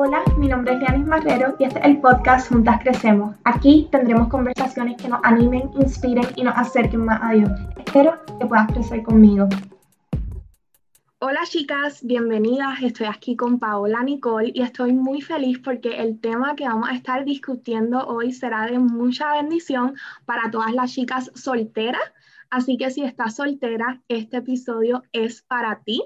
Hola, mi nombre es Lianis Marrero y este es el podcast Juntas Crecemos. Aquí tendremos conversaciones que nos animen, inspiren y nos acerquen más a Dios. Espero que puedas crecer conmigo. Hola chicas, bienvenidas. Estoy aquí con Paola Nicole y estoy muy feliz porque el tema que vamos a estar discutiendo hoy será de mucha bendición para todas las chicas solteras. Así que si estás soltera, este episodio es para ti.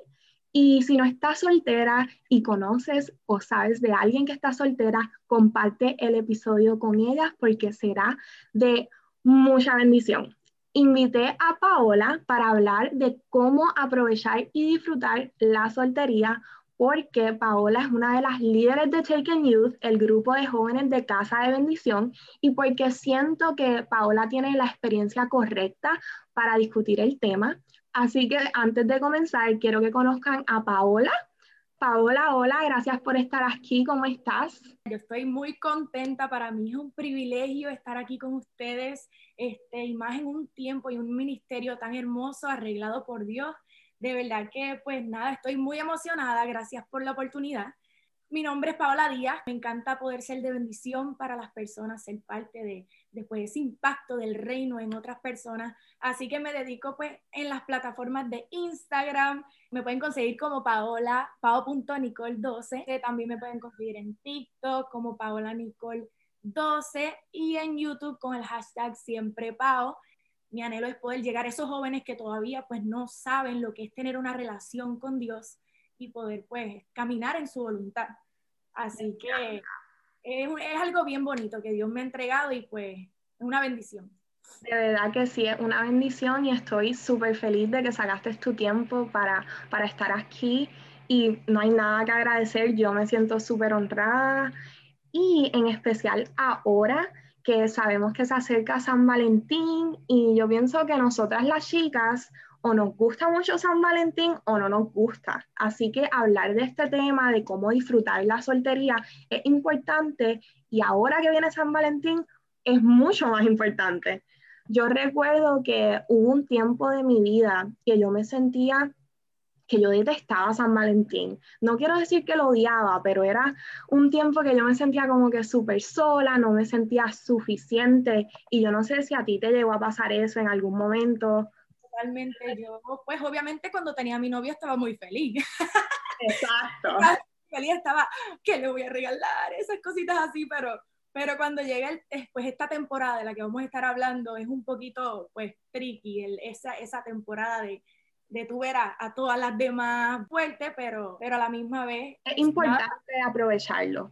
Y si no estás soltera y conoces o sabes de alguien que está soltera, comparte el episodio con ellas porque será de mucha bendición. Invité a Paola para hablar de cómo aprovechar y disfrutar la soltería porque Paola es una de las líderes de Taken Youth, el grupo de jóvenes de Casa de Bendición, y porque siento que Paola tiene la experiencia correcta para discutir el tema. Así que antes de comenzar, quiero que conozcan a Paola. Paola, hola, gracias por estar aquí. ¿Cómo estás? Yo estoy muy contenta. Para mí es un privilegio estar aquí con ustedes, este, y más en un tiempo y un ministerio tan hermoso, arreglado por Dios. De verdad que, pues nada, estoy muy emocionada. Gracias por la oportunidad. Mi nombre es Paola Díaz. Me encanta poder ser de bendición para las personas, ser parte de, después ese impacto del reino en otras personas. Así que me dedico pues en las plataformas de Instagram. Me pueden conseguir como Paola, pao.nicole12. También me pueden conseguir en TikTok como Paola Nicole 12 y en YouTube con el hashtag siempre Pao. Mi anhelo es poder llegar a esos jóvenes que todavía pues no saben lo que es tener una relación con Dios y poder pues caminar en su voluntad. Así que es, es algo bien bonito que Dios me ha entregado y pues es una bendición. De verdad que sí, es una bendición y estoy súper feliz de que sacaste tu tiempo para, para estar aquí y no hay nada que agradecer, yo me siento súper honrada y en especial ahora que sabemos que se acerca San Valentín y yo pienso que nosotras las chicas o nos gusta mucho San Valentín o no nos gusta. Así que hablar de este tema, de cómo disfrutar la soltería, es importante y ahora que viene San Valentín es mucho más importante. Yo recuerdo que hubo un tiempo de mi vida que yo me sentía que yo detestaba San Valentín. No quiero decir que lo odiaba, pero era un tiempo que yo me sentía como que súper sola, no me sentía suficiente y yo no sé si a ti te llegó a pasar eso en algún momento totalmente. Yo, pues obviamente cuando tenía a mi novio estaba muy feliz. Exacto. feliz estaba, ¿qué le voy a regalar? Esas cositas así, pero, pero cuando llega pues esta temporada de la que vamos a estar hablando es un poquito, pues, tricky, el, esa, esa temporada de, de tu ver a, todas las demás fuertes, pero, pero a la misma vez... Es importante aprovecharlo.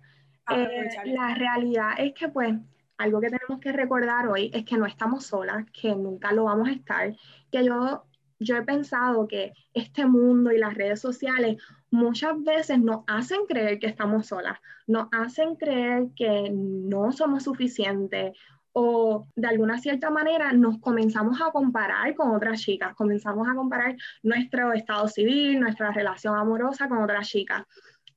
Eh, aprovecharlo. la realidad es que, pues, algo que tenemos que recordar hoy es que no estamos solas, que nunca lo vamos a estar, que yo, yo he pensado que este mundo y las redes sociales muchas veces nos hacen creer que estamos solas, nos hacen creer que no somos suficientes o de alguna cierta manera nos comenzamos a comparar con otras chicas, comenzamos a comparar nuestro estado civil, nuestra relación amorosa con otras chicas.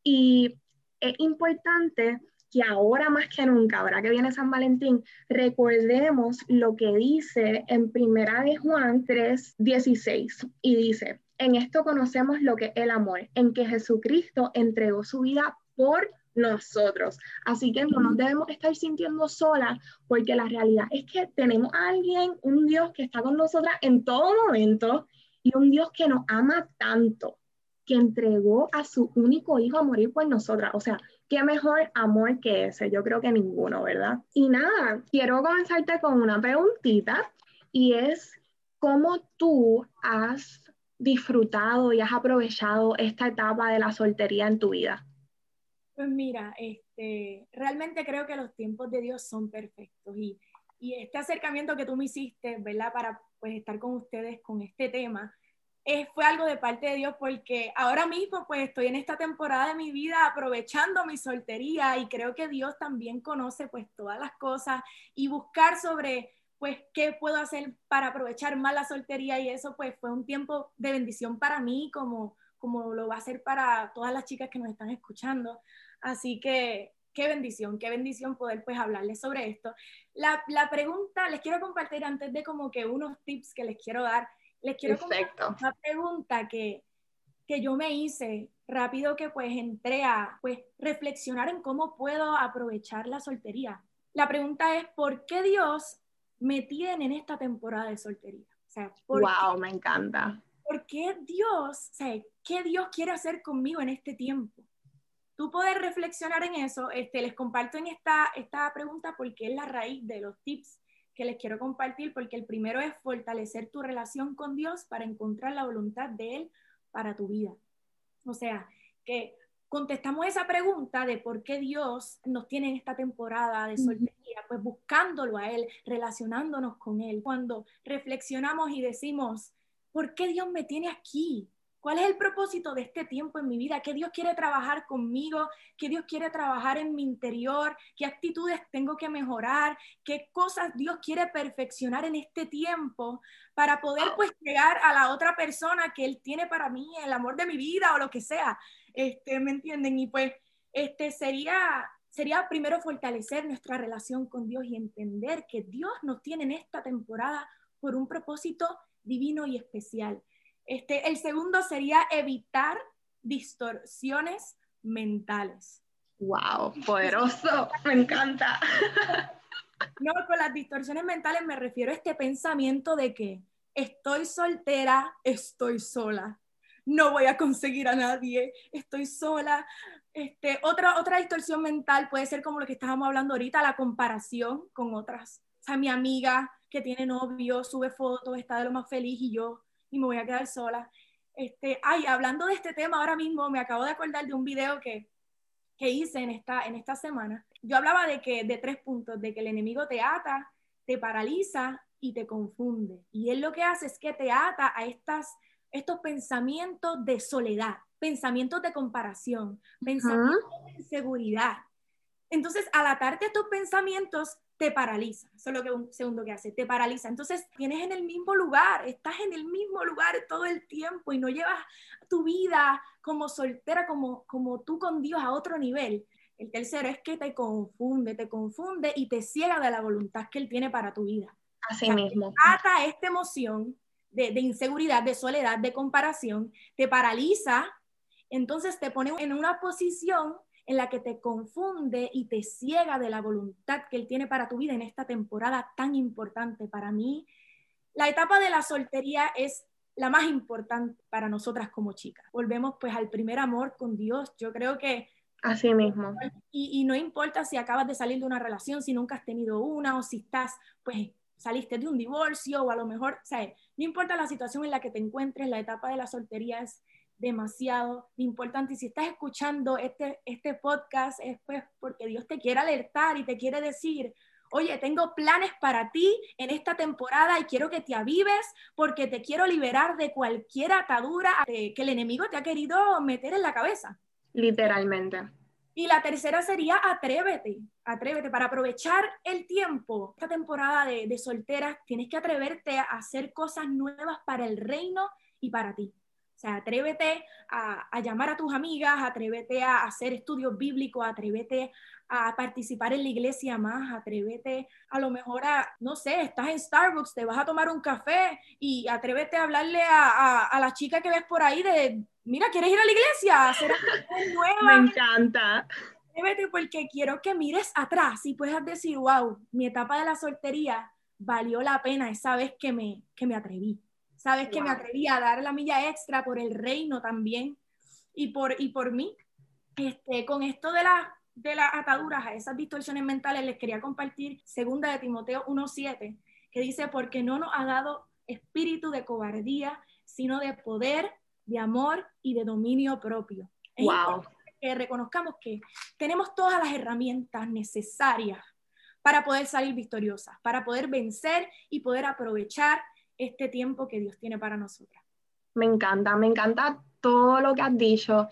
Y es importante que ahora más que nunca, ahora que viene San Valentín, recordemos lo que dice en Primera de Juan 3:16 y dice, en esto conocemos lo que es el amor, en que Jesucristo entregó su vida por nosotros. Así que no nos debemos estar sintiendo solas porque la realidad es que tenemos a alguien, un Dios que está con nosotras en todo momento y un Dios que nos ama tanto, que entregó a su único hijo a morir por nosotras. O sea, ¿Qué mejor amor que ese? Yo creo que ninguno, ¿verdad? Y nada, quiero comenzarte con una preguntita y es, ¿cómo tú has disfrutado y has aprovechado esta etapa de la soltería en tu vida? Pues mira, este, realmente creo que los tiempos de Dios son perfectos y, y este acercamiento que tú me hiciste, ¿verdad? Para pues estar con ustedes con este tema, fue algo de parte de Dios porque ahora mismo pues estoy en esta temporada de mi vida aprovechando mi soltería y creo que Dios también conoce pues todas las cosas y buscar sobre pues qué puedo hacer para aprovechar más la soltería y eso pues fue un tiempo de bendición para mí como, como lo va a ser para todas las chicas que nos están escuchando. Así que qué bendición, qué bendición poder pues hablarles sobre esto. La, la pregunta, les quiero compartir antes de como que unos tips que les quiero dar les quiero Perfecto. una pregunta que, que yo me hice rápido que pues entré a pues reflexionar en cómo puedo aprovechar la soltería. La pregunta es, ¿por qué Dios me tiene en esta temporada de soltería? O sea, wow, me encanta. ¿Por qué Dios, o sea, qué Dios quiere hacer conmigo en este tiempo? Tú puedes reflexionar en eso. Este, les comparto en esta, esta pregunta porque es la raíz de los tips que les quiero compartir, porque el primero es fortalecer tu relación con Dios para encontrar la voluntad de Él para tu vida. O sea, que contestamos esa pregunta de por qué Dios nos tiene en esta temporada de soltería, pues buscándolo a Él, relacionándonos con Él. Cuando reflexionamos y decimos, ¿por qué Dios me tiene aquí? ¿Cuál es el propósito de este tiempo en mi vida? ¿Qué Dios quiere trabajar conmigo? ¿Qué Dios quiere trabajar en mi interior? ¿Qué actitudes tengo que mejorar? ¿Qué cosas Dios quiere perfeccionar en este tiempo para poder pues llegar a la otra persona que Él tiene para mí, el amor de mi vida o lo que sea? Este, ¿Me entienden? Y pues este sería, sería primero fortalecer nuestra relación con Dios y entender que Dios nos tiene en esta temporada por un propósito divino y especial este, el segundo sería evitar distorsiones mentales. ¡Wow! Poderoso, me encanta. No, con las distorsiones mentales me refiero a este pensamiento de que estoy soltera, estoy sola, no voy a conseguir a nadie, estoy sola. Este, otra, otra distorsión mental puede ser como lo que estábamos hablando ahorita, la comparación con otras. O sea, mi amiga que tiene novio, sube fotos, está de lo más feliz y yo y me voy a quedar sola. Este, ay, hablando de este tema ahora mismo, me acabo de acordar de un video que, que hice en esta, en esta semana. Yo hablaba de que de tres puntos, de que el enemigo te ata, te paraliza y te confunde. Y él lo que hace es que te ata a estas, estos pensamientos de soledad, pensamientos de comparación, pensamientos de inseguridad. Entonces, al atarte a estos pensamientos, te paraliza. Eso es lo que un segundo que hace, te paraliza. Entonces tienes en el mismo lugar, estás en el mismo lugar todo el tiempo y no llevas tu vida como soltera, como, como tú con Dios a otro nivel. El tercero es que te confunde, te confunde y te ciega de la voluntad que Él tiene para tu vida. Así mismo. Ata esta emoción de, de inseguridad, de soledad, de comparación, te paraliza, entonces te pone en una posición en la que te confunde y te ciega de la voluntad que Él tiene para tu vida en esta temporada tan importante para mí. La etapa de la soltería es la más importante para nosotras como chicas. Volvemos pues al primer amor con Dios. Yo creo que... Así mismo. Y, no importa si acabas de salir de una relación, si nunca has tenido una o si estás, pues saliste de un divorcio o a lo mejor, o sea, no importa la situación en la que te encuentres, la etapa de la soltería es demasiado importante. Y si estás escuchando este, este podcast es pues porque Dios te quiere alertar y te quiere decir, oye, tengo planes para ti en esta temporada y quiero que te avives porque te quiero liberar de cualquier atadura que el enemigo te ha querido meter en la cabeza. Literalmente. Y la tercera sería atrévete, atrévete para aprovechar el tiempo. Esta temporada de, de solteras tienes que atreverte a hacer cosas nuevas para el reino y para ti sea, atrévete a, llamar a tus amigas, atrévete a hacer estudios bíblicos, atrévete a participar en la iglesia más, atrévete a lo mejor a, no sé, estás en Starbucks, te vas a tomar un café y atrévete a hablarle a, a, la chica que ves por ahí de, mira, ¿quieres ir a la iglesia? ¿Hacer nueva? Me encanta. Atrévete porque quiero que mires atrás y puedas decir, wow, mi etapa de la soltería valió la pena esa vez que me, que me atreví. Sabes que me atreví a dar la milla extra por el reino también y por, y por mí. Este, con esto de, la, de las ataduras a esas distorsiones mentales, les quería compartir segunda de Timoteo 1.7, que dice, porque no nos ha dado espíritu de cobardía, sino de poder, de amor y de dominio propio. wow. que reconozcamos que tenemos todas las herramientas necesarias para poder salir victoriosas, para poder vencer y poder aprovechar este tiempo que Dios tiene para nosotras. Me encanta, me encanta todo lo que has dicho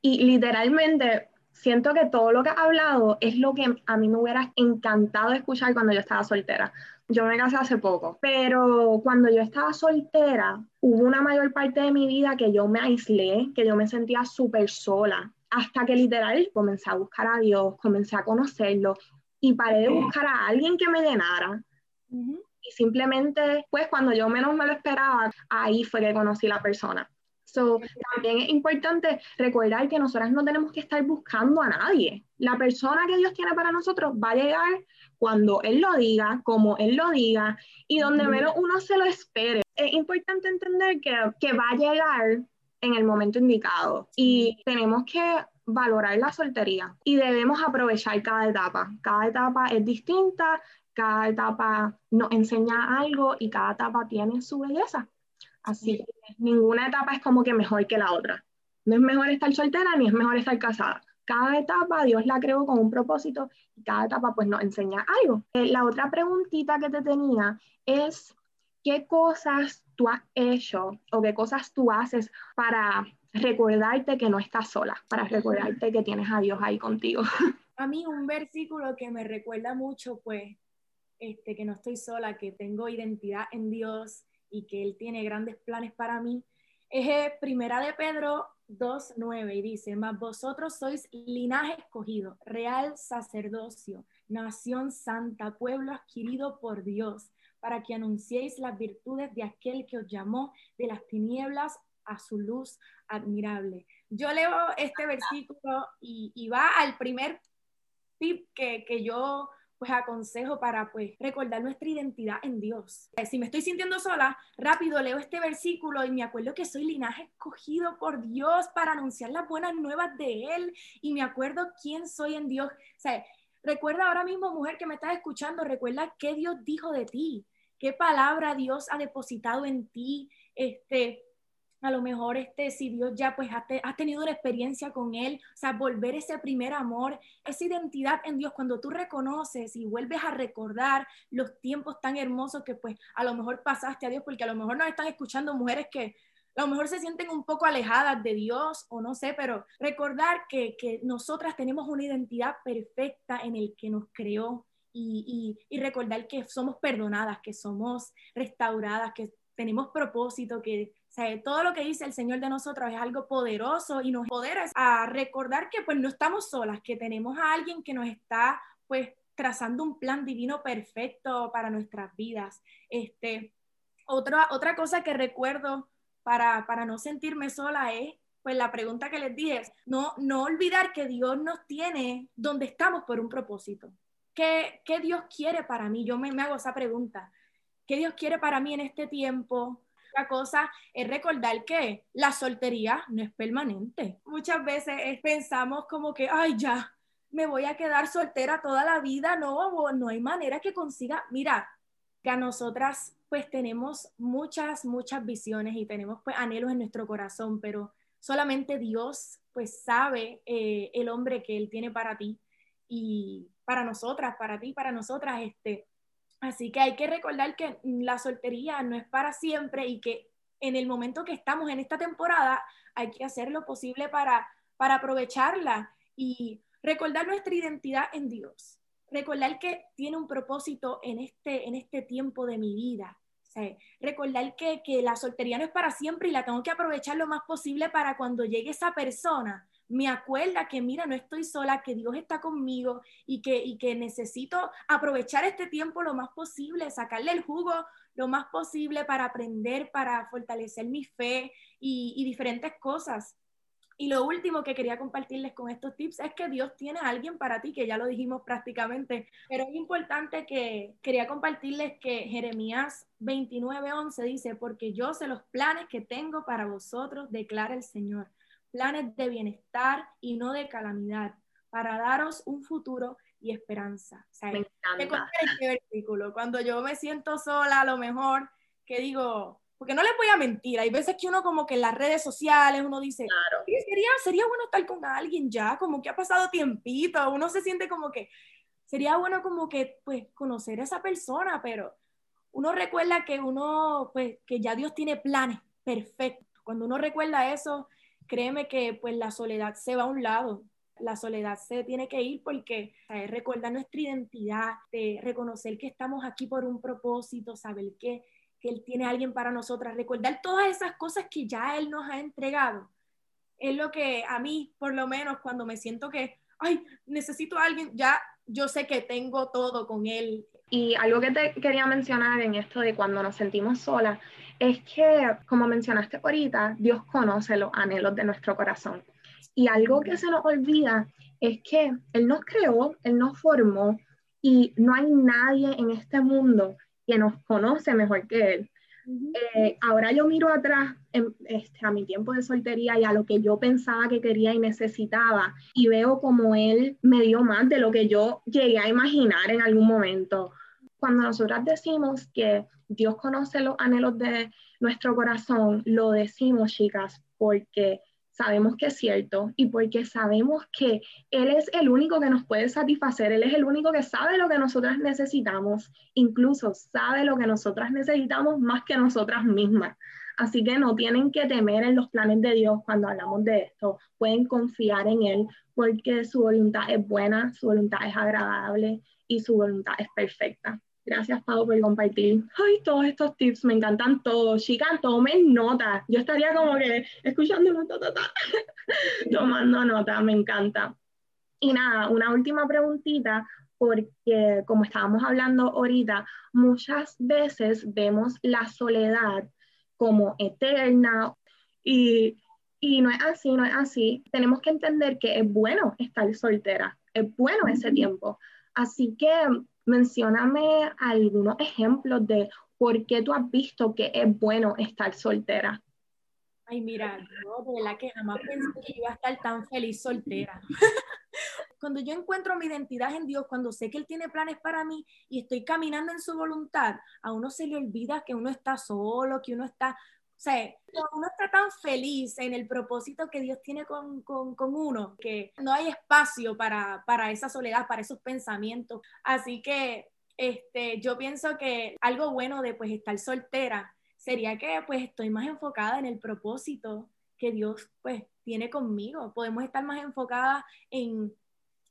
y literalmente siento que todo lo que has hablado es lo que a mí me hubiera encantado escuchar cuando yo estaba soltera. Yo me casé hace poco, pero cuando yo estaba soltera, hubo una mayor parte de mi vida que yo me aislé, que yo me sentía súper sola, hasta que literal comencé a buscar a Dios, comencé a conocerlo y paré de buscar a alguien que me llenara y simplemente, pues cuando yo menos me lo esperaba, ahí fue que conocí la persona. So, también es importante recordar que nosotras no tenemos que estar buscando a nadie. La persona que Dios tiene para nosotros va a llegar cuando Él lo diga, como Él lo diga, y donde menos uno se lo espere. Es importante entender que, que va a llegar en el momento indicado y tenemos que valorar la soltería y debemos aprovechar cada etapa. Cada etapa es distinta, cada etapa nos enseña algo y cada etapa tiene su belleza. Así que ninguna etapa es como que mejor que la otra. No es mejor estar soltera ni es mejor estar casada. Cada etapa Dios la creó con un propósito y cada etapa pues nos enseña algo. Eh, la otra preguntita que te tenía es, ¿qué cosas tú has hecho o qué cosas tú haces para recordarte que no estás sola, para recordarte que tienes a Dios ahí contigo? A mí un versículo que me recuerda mucho, pues, este, que no estoy sola, que tengo identidad en Dios y que Él tiene grandes planes para mí, es eh, Primera de Pedro 2.9 y dice, mas vosotros sois linaje escogido, real sacerdocio, nación santa, pueblo adquirido por Dios, para que anunciéis las virtudes de aquel que os llamó de las tinieblas a su luz admirable. Yo leo este versículo y, va al primer tip que, que yo pues aconsejo para pues recordar nuestra identidad en Dios. Si me estoy sintiendo sola, rápido leo este versículo y me acuerdo que soy linaje escogido por Dios para anunciar las buenas nuevas de Él y me acuerdo quién soy en Dios. O sea, recuerda ahora mismo, mujer que me estás escuchando, recuerda qué Dios dijo de ti, qué palabra Dios ha depositado en ti, este, a lo mejor este, si Dios ya pues ha, tenido una experiencia con Él, o sea, volver ese primer amor, esa identidad en Dios, cuando tú reconoces y vuelves a recordar los tiempos tan hermosos que pues a lo mejor pasaste a Dios, porque a lo mejor nos están escuchando mujeres que a lo mejor se sienten un poco alejadas de Dios o no sé, pero recordar que, que nosotras tenemos una identidad perfecta en el que nos creó y, y recordar que somos perdonadas, que somos restauradas, que tenemos propósito, que todo lo que dice el Señor de nosotros es algo poderoso y nos empodera a recordar que pues no estamos solas, que tenemos a alguien que nos está pues trazando un plan divino perfecto para nuestras vidas. Este, otra, otra cosa que recuerdo para, para no sentirme sola es pues la pregunta que les dije no, no olvidar que Dios nos tiene donde estamos por un propósito. ¿Qué, qué Dios quiere para mí? Yo me, me hago esa pregunta. ¿Qué Dios quiere para mí en este tiempo? Otra cosa es recordar que la soltería no es permanente. Muchas veces pensamos como que, ay, ya, me voy a quedar soltera toda la vida. No, no hay manera que consiga. Mira, que a nosotras pues tenemos muchas, muchas visiones y tenemos pues anhelos en nuestro corazón, pero solamente Dios pues sabe eh, el hombre que Él tiene para ti y para nosotras, para ti, para nosotras, este, Así que hay que recordar que la soltería no es para siempre y que en el momento que estamos en esta temporada hay que hacer lo posible para, para aprovecharla y recordar nuestra identidad en Dios. Recordar que tiene un propósito en este, en este tiempo de mi vida. recordar que, que la soltería no es para siempre y la tengo que aprovechar lo más posible para cuando llegue esa persona me acuerda que, mira, no estoy sola, que Dios está conmigo y que, y que necesito aprovechar este tiempo lo más posible, sacarle el jugo lo más posible para aprender, para fortalecer mi fe y, diferentes cosas. Y lo último que quería compartirles con estos tips es que Dios tiene a alguien para ti, que ya lo dijimos prácticamente, pero es importante que quería compartirles que Jeremías 29:11 dice, porque yo sé los planes que tengo para vosotros, declara el Señor planes de bienestar y no de calamidad, para daros un futuro y esperanza. O sea, me encanta. este versículo. Cuando yo me siento sola, a lo mejor, que digo, porque no les voy a mentir, hay veces que uno como que en las redes sociales uno dice, claro. sería, sería bueno estar con alguien ya, como que ha pasado tiempito, uno se siente como que, sería bueno como que, pues, conocer a esa persona, pero uno recuerda que uno, pues, que ya Dios tiene planes perfectos. Cuando uno recuerda eso, créeme que pues la soledad se va a un lado, la soledad se tiene que ir porque es recordar nuestra identidad, de reconocer que estamos aquí por un propósito, saber que, que Él tiene a alguien para nosotras, recordar todas esas cosas que ya Él nos ha entregado. Es lo que a mí, por lo menos, cuando me siento que, ay, necesito a alguien, ya yo sé que tengo todo con Él. Y algo que te quería mencionar en esto de cuando nos sentimos solas, es que, como mencionaste ahorita, Dios conoce los anhelos de nuestro corazón. Y algo que se nos olvida es que Él nos creó, Él nos formó y no hay nadie en este mundo que nos conoce mejor que Él. Eh, ahora yo miro atrás este, a mi tiempo de soltería y a lo que yo pensaba que quería y necesitaba y veo como Él me dio más de lo que yo llegué a imaginar en algún momento. Cuando nosotras decimos que Dios conoce los anhelos de nuestro corazón, lo decimos, chicas, porque sabemos que es cierto y porque sabemos que Él es el único que nos puede satisfacer, Él es el único que sabe lo que nosotras necesitamos, incluso sabe lo que nosotras necesitamos más que nosotras mismas. Así que no tienen que temer en los planes de Dios cuando hablamos de esto, pueden confiar en Él porque su voluntad es buena, su voluntad es agradable y su voluntad es perfecta. Gracias, Pau, por compartir. Ay, todos estos tips, me encantan todos. Chicas, tomen nota. Yo estaría como que escuchando tomando nota, me encanta. Y nada, una última preguntita, porque como estábamos hablando ahorita, muchas veces vemos la soledad como eterna y, y no es así, no es así. Tenemos que entender que es bueno estar soltera, es bueno ese tiempo. Así que mencióname algunos ejemplos de por qué tú has visto que es bueno estar soltera. Ay, mira, yo de verdad que jamás pensé que iba a estar tan feliz soltera. cuando yo encuentro mi identidad en Dios, cuando sé que Él tiene planes para mí y estoy caminando en su voluntad, a uno se le olvida que uno está solo, que uno está sea, uno está tan feliz en el propósito que Dios tiene con, con, con uno, que no hay espacio para, para, esa soledad, para esos pensamientos. Así que este, yo pienso que algo bueno de pues estar soltera sería que pues estoy más enfocada en el propósito que Dios pues tiene conmigo. Podemos estar más enfocadas en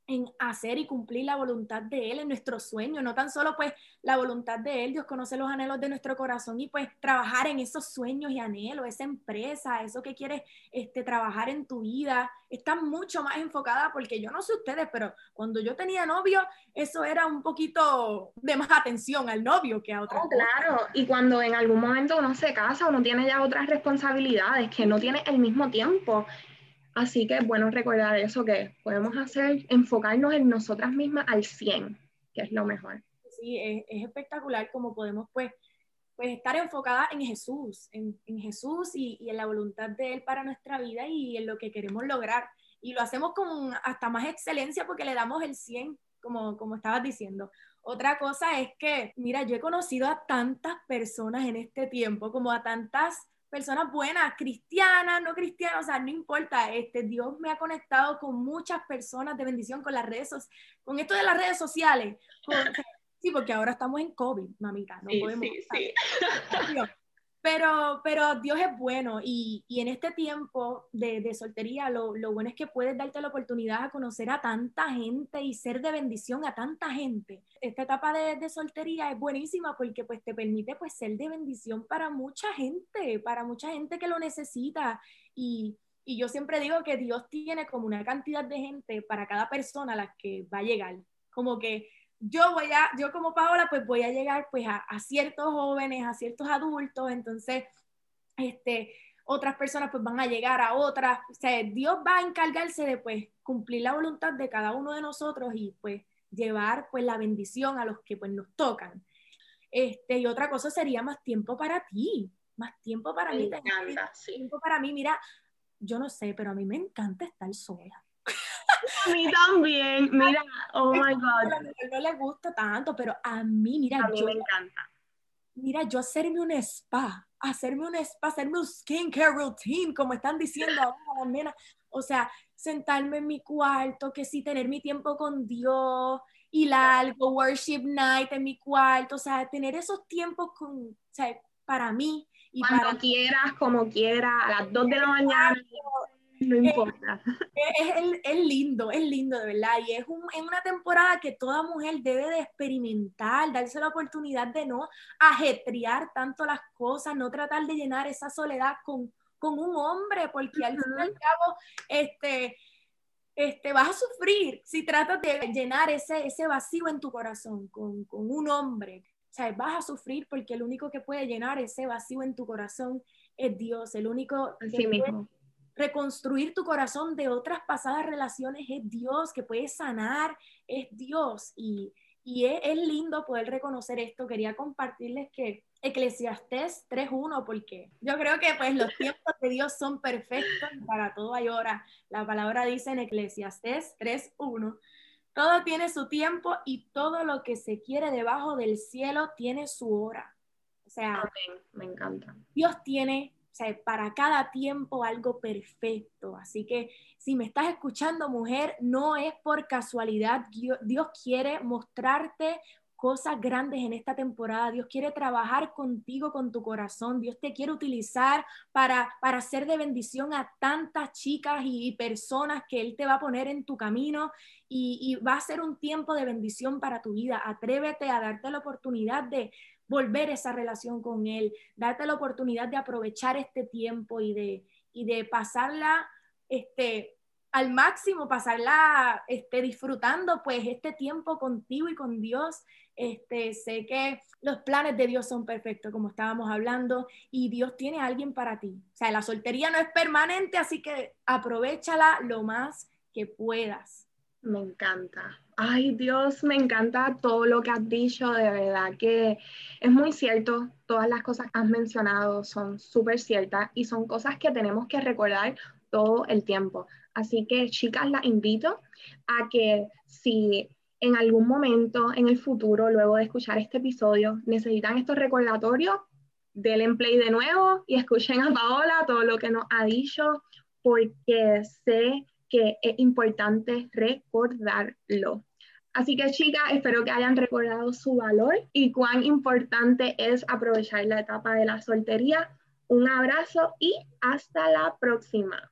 en hacer y cumplir la voluntad de Él en nuestro sueño, no tan solo pues la voluntad de Él, Dios conoce los anhelos de nuestro corazón y pues trabajar en esos sueños y anhelos, esa empresa, eso que quieres este, trabajar en tu vida, está mucho más enfocada porque yo no sé ustedes, pero cuando yo tenía novio, eso era un poquito de más atención al novio que a otra. claro, y cuando en algún momento uno se casa, uno tiene ya otras responsabilidades que no tiene el mismo tiempo Así que es bueno recordar eso que podemos hacer, enfocarnos en nosotras mismas al 100, que es lo mejor. Sí, es, espectacular como podemos pues, pues estar enfocada en Jesús, en, Jesús y, y, en la voluntad de Él para nuestra vida y en lo que queremos lograr. Y lo hacemos con hasta más excelencia porque le damos el 100, como, como estabas diciendo. Otra cosa es que, mira, yo he conocido a tantas personas en este tiempo, como a tantas personas buenas, cristianas, no cristianas, o sea, no importa, este, Dios me ha conectado con muchas personas de bendición con las redes, con esto de las redes sociales. sí, porque ahora estamos en COVID, mamita, no podemos. Sí, sí. Pero, pero Dios es bueno y, y en este tiempo de, de soltería lo, lo, bueno es que puedes darte la oportunidad a conocer a tanta gente y ser de bendición a tanta gente. Esta etapa de, de, soltería es buenísima porque pues te permite pues ser de bendición para mucha gente, para mucha gente que lo necesita y, y yo siempre digo que Dios tiene como una cantidad de gente para cada persona a la que va a llegar. Como que yo voy a, yo como Paola, pues voy a llegar pues a, ciertos jóvenes, a ciertos adultos, entonces, este, otras personas pues van a llegar a otras, o sea, Dios va a encargarse de pues cumplir la voluntad de cada uno de nosotros y pues llevar pues la bendición a los que pues nos tocan. Este, y otra cosa sería más tiempo para ti, más tiempo para mí. Tiempo para mí, mira, yo no sé, pero a mí me encanta estar sola. A mí también, mira, oh my God. A no le gusta tanto, pero a mí, mira, yo, me encanta. Mira, yo hacerme un spa, hacerme un spa, hacerme un skincare routine, como están diciendo ahora O sea, sentarme en mi cuarto, que sí, tener mi tiempo con Dios, y algo, worship night en mi cuarto, o sea, tener esos tiempos con, o sea, para mí. Y Cuando quieras, como quieras, a las 2 de la mañana no importa. Es, lindo, es lindo de verdad. Y es, una temporada que toda mujer debe de experimentar, darse la oportunidad de no ajetrear tanto las cosas, no tratar de llenar esa soledad con, con un hombre, porque al fin y al cabo, este, este, vas a sufrir si tratas de llenar ese, ese vacío en tu corazón con, con un hombre. o sea, vas a sufrir porque el único que puede llenar ese vacío en tu corazón es Dios, el único que puede reconstruir tu corazón de otras pasadas relaciones es Dios, que puede sanar es Dios y, y es, es lindo poder reconocer esto. Quería compartirles que Eclesiastés 3.1, porque yo creo que pues los tiempos de Dios son perfectos para todo hay hora. La palabra dice en Eclesiastés 3.1, todo tiene su tiempo y todo lo que se quiere debajo del cielo tiene su hora. O sea, me encanta. Dios tiene o sea, para cada tiempo algo perfecto. Así que si me estás escuchando, mujer, no es por casualidad. Dios quiere mostrarte cosas grandes en esta temporada. Dios quiere trabajar contigo, con tu corazón. Dios te quiere utilizar para, para ser de bendición a tantas chicas y personas que Él te va a poner en tu camino y, y va a ser un tiempo de bendición para tu vida. Atrévete a darte la oportunidad de volver esa relación con Él, darte la oportunidad de aprovechar este tiempo y de, y de pasarla este, al máximo, pasarla este, disfrutando pues este tiempo contigo y con Dios. Este, sé que los planes de Dios son perfectos, como estábamos hablando, y Dios tiene a alguien para ti. O sea, la soltería no es permanente, así que aprovechala lo más que puedas. Me encanta. Ay, Dios, me encanta todo lo que has dicho, de verdad que es muy cierto. Todas las cosas que has mencionado son súper ciertas y son cosas que tenemos que recordar todo el tiempo. Así que, chicas, las invito a que si en algún momento en el futuro, luego de escuchar este episodio, necesitan estos recordatorios, denle play de nuevo y escuchen a Paola todo lo que nos ha dicho, porque sé que es importante recordarlo. Así que chicas, espero que hayan recordado su valor y cuán importante es aprovechar la etapa de la soltería. Un abrazo y hasta la próxima.